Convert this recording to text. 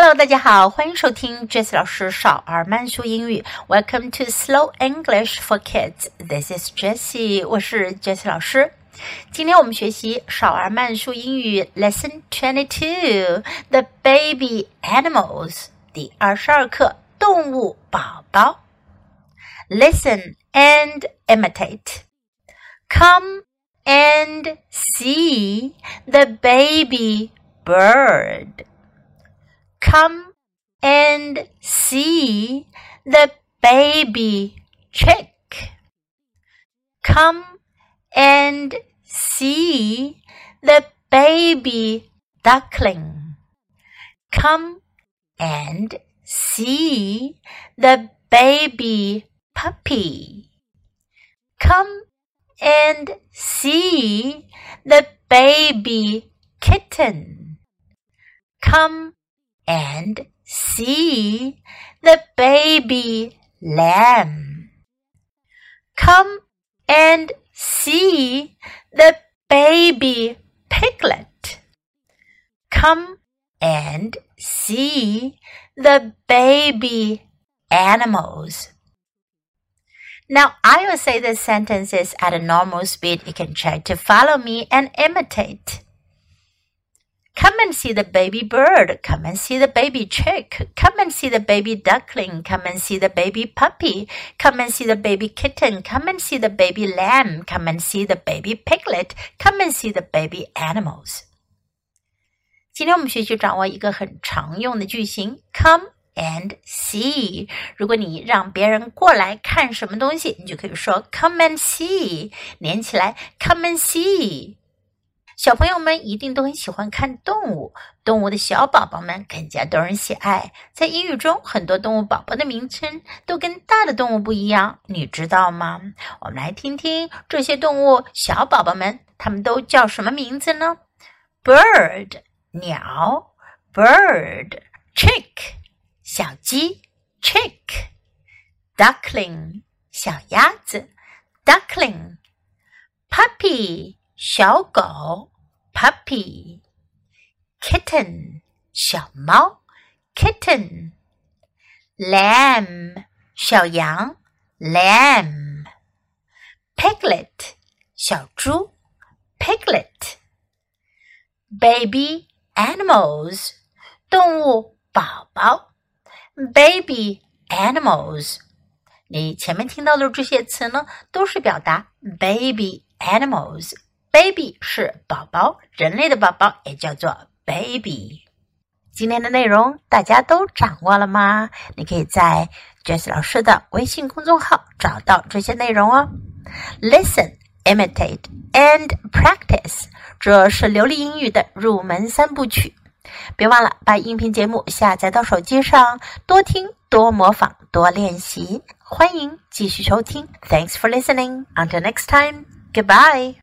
Hello，大家好，欢迎收听 Jessie 老师少儿慢速英语。Welcome to Slow English for Kids. This is Jessie，我是 Jessie 老师。今天我们学习少儿慢速英语 Lesson Twenty Two The Baby Animals. 第二十二课动物宝宝。Listen and imitate. Come and see the baby bird. Come and see the baby chick. Come and see the baby duckling. Come and see the baby puppy. Come and see the baby kitten. Come and see the baby lamb. Come and see the baby piglet. Come and see the baby animals. Now, I will say the sentences at a normal speed. You can try to follow me and imitate. Come and see the baby bird. Come and see the baby chick. Come and see the baby duckling. Come and see the baby puppy. Come and see the baby kitten. Come and see the baby lamb. Come and see the baby piglet. Come and see the baby animals. 今天我们学习掌握一个很常用的句型，come and see。如果你让别人过来看什么东西，你就可以说 come and see，连起来 come and see。 小朋友们一定都很喜欢看动物，动物的小宝宝们更加多人喜爱。在英语中，很多动物宝宝的名称都跟大的动物不一样，你知道吗？我们来听听这些动物小宝宝们，它们都叫什么名字呢？Bird。鸟，bird chick 小鸡，chick duckling 小鸭子，duckling puppy 小狗，puppy kitten 小猫，kitten lamb 小羊，lamb piglet 小猪，piglet baby animals 动物宝宝，baby animals。你前面听到的这些词呢，都是表达 baby animals。Baby 是宝宝，人类的宝宝也叫做 baby。今天的内容大家都掌握了吗？你可以在 Jess 老师的微信公众号找到这些内容哦。Listen, imitate, and practice。这是流利英语的入门三部曲，别忘了把音频节目下载到手机上，多听、多模仿、多练习。欢迎继续收听。Thanks for listening. Until next time. Goodbye.